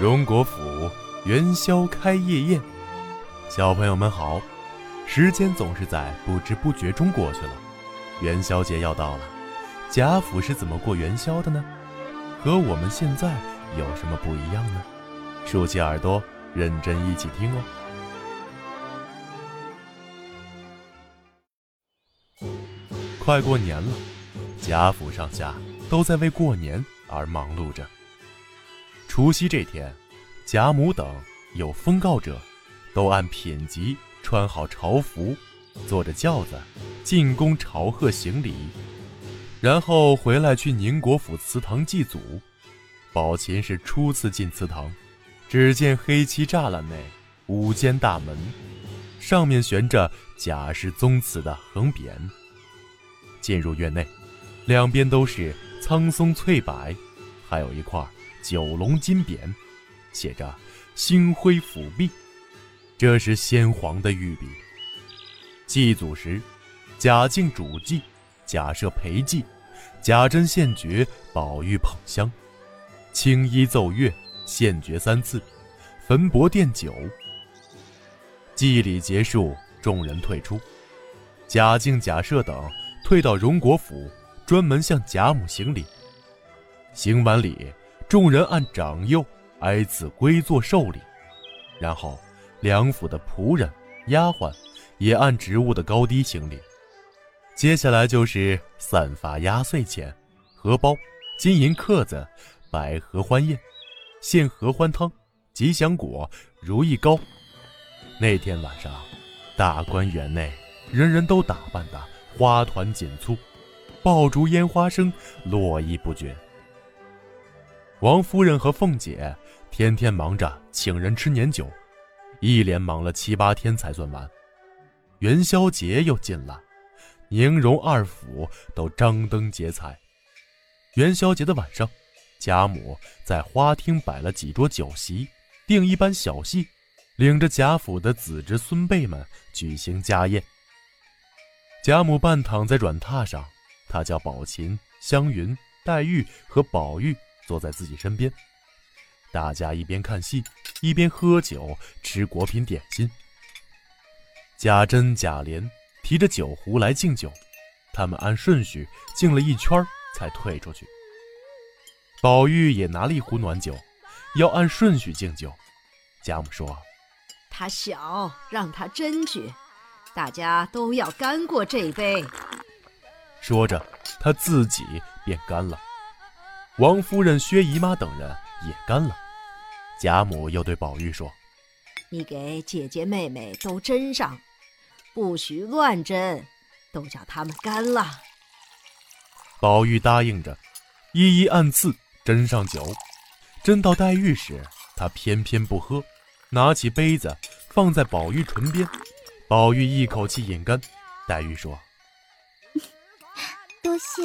荣国府元宵开夜宴，小朋友们好！时间总是在不知不觉中过去了，元宵节要到了。贾府是怎么过元宵的呢？和我们现在有什么不一样呢？竖起耳朵，认真一起听哦。快过年了，贾府上下都在为过年而忙碌着。除夕这天，贾母等有封告者，都按品级穿好朝服，坐着轿子进宫朝贺行礼，然后回来去宁国府祠堂祭祖。宝琴是初次进祠堂，只见黑漆栅栏内五间大门，上面悬着贾氏宗祠的横匾。进入院内，两边都是苍松翠柏，还有一块。九龙金匾，写着“星辉府壁”，这是先皇的御笔。祭祖时，贾敬主祭，贾赦陪祭，贾珍献爵，宝玉捧香，青衣奏乐，献爵三次，焚帛奠酒。祭礼结束，众人退出，贾敬、贾赦等退到荣国府，专门向贾母行礼。行完礼。众人按长幼挨次归坐受礼，然后梁府的仆人、丫鬟也按职务的高低行礼。接下来就是散发压岁钱、荷包、金银克子、摆合欢宴、献合欢汤、吉祥果、如意糕。那天晚上，大观园内人人都打扮得花团锦簇，爆竹烟花声络绎不绝。王夫人和凤姐天天忙着请人吃年酒，一连忙了七八天才算完。元宵节又近了，宁荣二府都张灯结彩。元宵节的晚上，贾母在花厅摆了几桌酒席，定一班小戏，领着贾府的子侄孙辈们举行家宴。贾母半躺在软榻上，她叫宝琴、湘云、黛玉和宝玉。坐在自己身边，大家一边看戏，一边喝酒吃果品点心。贾珍、贾琏提着酒壶来敬酒，他们按顺序敬了一圈才退出去。宝玉也拿了一壶暖酒，要按顺序敬酒。贾母说：“他小，让他斟去，大家都要干过这杯。”说着，他自己便干了。王夫人、薛姨妈等人也干了。贾母又对宝玉说：“你给姐姐妹妹都斟上，不许乱斟，都叫他们干了。”宝玉答应着，一一按次斟上酒。斟到黛玉时，他偏偏不喝，拿起杯子放在宝玉唇边。宝玉一口气饮干。黛玉说：“ 多谢。”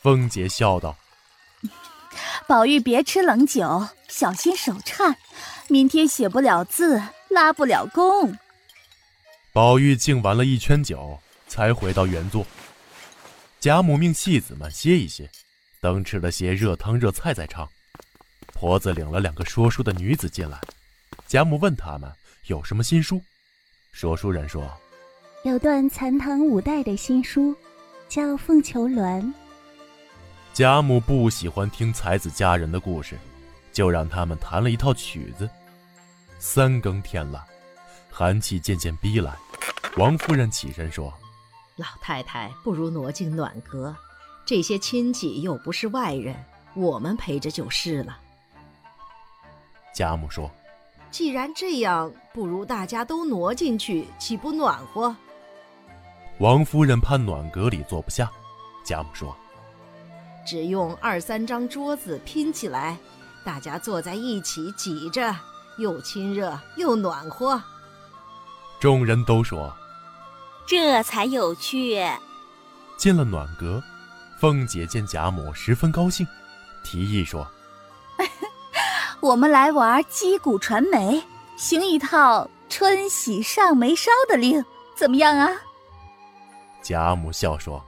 凤姐笑道：“ 宝玉别吃冷酒，小心手颤，明天写不了字，拉不了弓。”宝玉敬完了一圈酒，才回到原座。贾母命戏子们歇一歇，等吃了些热汤热菜再唱。婆子领了两个说书的女子进来，贾母问他们有什么新书。说书人说：“有段残唐五代的新书，叫《凤求鸾》。”贾母不喜欢听才子佳人的故事，就让他们弹了一套曲子。三更天了，寒气渐渐逼来，王夫人起身说：“老太太不如挪进暖阁，这些亲戚又不是外人，我们陪着就是了。”贾母说：“既然这样，不如大家都挪进去，岂不暖和？”王夫人怕暖阁里坐不下，贾母说。只用二三张桌子拼起来，大家坐在一起挤着，又亲热又暖和。众人都说：“这才有趣。”进了暖阁，凤姐见贾母十分高兴，提议说：“ 我们来玩击鼓传媒，行一套春喜上眉梢的令，怎么样啊？”贾母笑说：“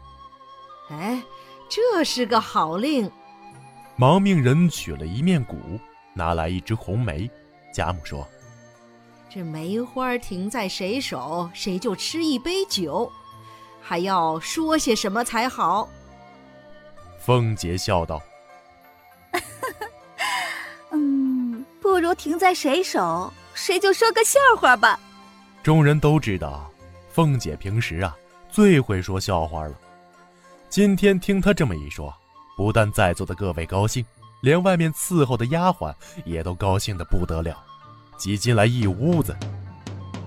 哎。”这是个好令，忙命人取了一面鼓，拿来一支红梅。贾母说：“这梅花停在谁手，谁就吃一杯酒，还要说些什么才好？”凤姐笑道：“ 嗯，不如停在谁手，谁就说个笑话吧。”众人都知道，凤姐平时啊最会说笑话了。今天听他这么一说，不但在座的各位高兴。连外面伺候的丫鬟也都高兴得不得了，挤进来一屋子。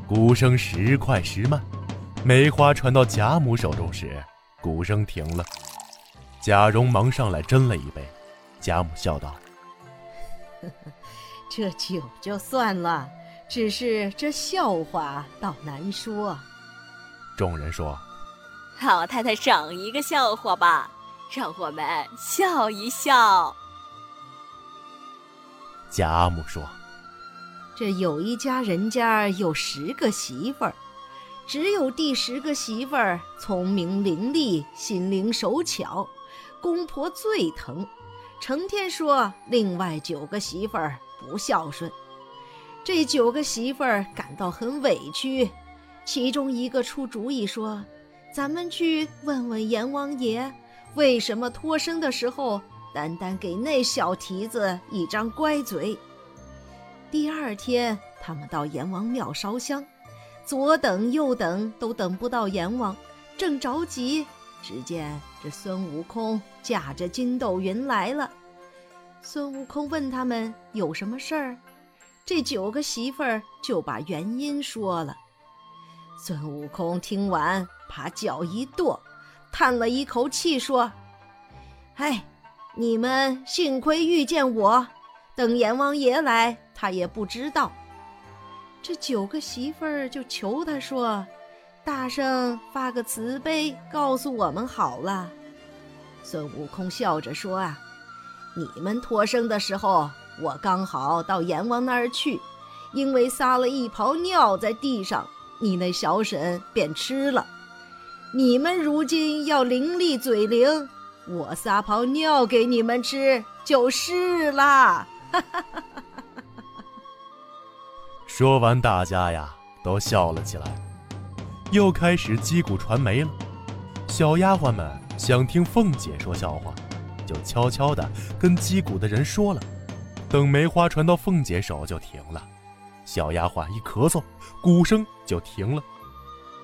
鼓声时快时慢，梅花传到贾母手中时，鼓声停了。贾蓉忙上来斟了一杯，贾母笑道：“这酒就算了，只是这笑话倒难说。”众人说：“老太太赏一个笑话吧，让我们笑一笑。”贾母说：“这有一家人家有十个媳妇儿，只有第十个媳妇儿聪明伶俐，心灵手巧，公婆最疼，成天说另外九个媳妇儿不孝顺。这九个媳妇儿感到很委屈，其中一个出主意说：‘咱们去问问阎王爷，为什么脱生的时候……’”单单给那小蹄子一张乖嘴。第二天，他们到阎王庙烧香，左等右等都等不到阎王，正着急，只见这孙悟空驾着筋斗云来了。孙悟空问他们有什么事儿，这九个媳妇儿就把原因说了。孙悟空听完，把脚一跺，叹了一口气说：“哎。”你们幸亏遇见我，等阎王爷来，他也不知道。这九个媳妇儿就求他说：“大圣发个慈悲，告诉我们好了。”孙悟空笑着说：“啊，你们托生的时候，我刚好到阎王那儿去，因为撒了一泡尿在地上，你那小婶便吃了。你们如今要伶俐嘴灵。”我撒泡尿给你们吃就是啦！说完，大家呀都笑了起来，又开始击鼓传媒了。小丫鬟们想听凤姐说笑话，就悄悄地跟击鼓的人说了。等梅花传到凤姐手就停了，小丫鬟一咳嗽，鼓声就停了。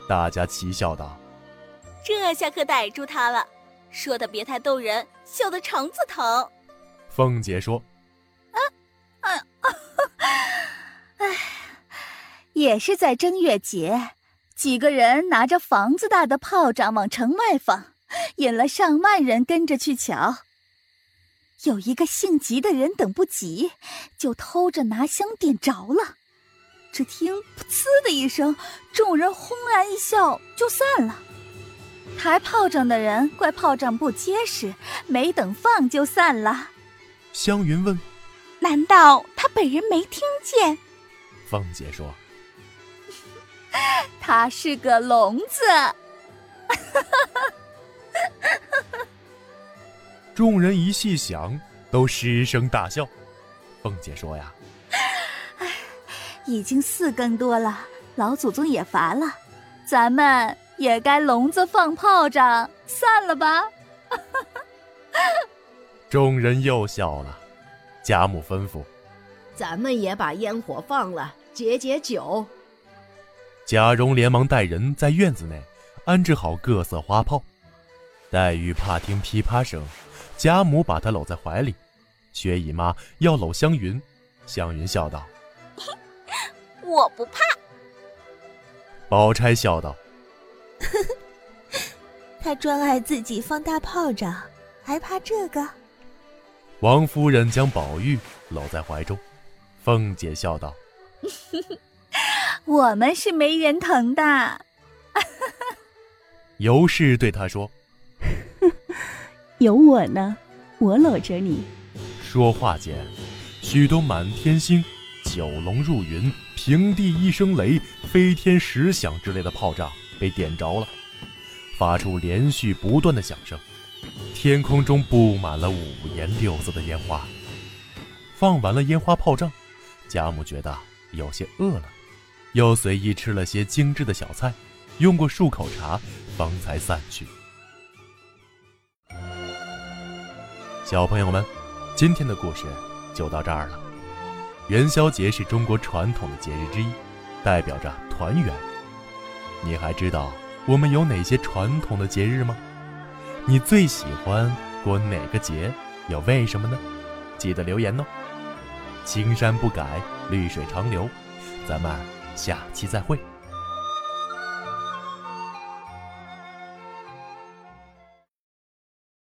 大家齐笑道：“这下可逮住他了。”说的别太逗人，笑得肠子疼。凤姐说：“啊，哎，哎，也是在正月节，几个人拿着房子大的炮仗往城外放，引了上万人跟着去瞧。有一个姓吉的人等不及，就偷着拿香点着了。只听‘噗呲’的一声，众人轰然一笑，就散了。”抬炮仗的人怪炮仗不结实，没等放就散了。湘云问：“难道他本人没听见？”凤姐说：“ 他是个聋子。”众人一细想，都失声大笑。凤姐说：“呀，已经四更多了，老祖宗也乏了，咱们。”也该笼子放炮仗，散了吧。众人又笑了。贾母吩咐：“咱们也把烟火放了，解解酒。”贾蓉连忙带人在院子内安置好各色花炮。黛玉怕听噼啪声，贾母把她搂在怀里。薛姨妈要搂湘云，湘云笑道：“我不怕。”宝钗笑道。他专爱自己放大炮仗，还怕这个？王夫人将宝玉搂在怀中，凤姐笑道：“我们是没人疼的。”尤氏对他说：“ 有我呢，我搂着你。”说话间，许多满天星、九龙入云、平地一声雷、飞天十响之类的炮仗。被点着了，发出连续不断的响声，天空中布满了五颜六色的烟花。放完了烟花炮仗，贾母觉得有些饿了，又随意吃了些精致的小菜，用过漱口茶，方才散去。小朋友们，今天的故事就到这儿了。元宵节是中国传统的节日之一，代表着团圆。你还知道我们有哪些传统的节日吗？你最喜欢过哪个节？又为什么呢？记得留言哦。青山不改，绿水长流。咱们下期再会。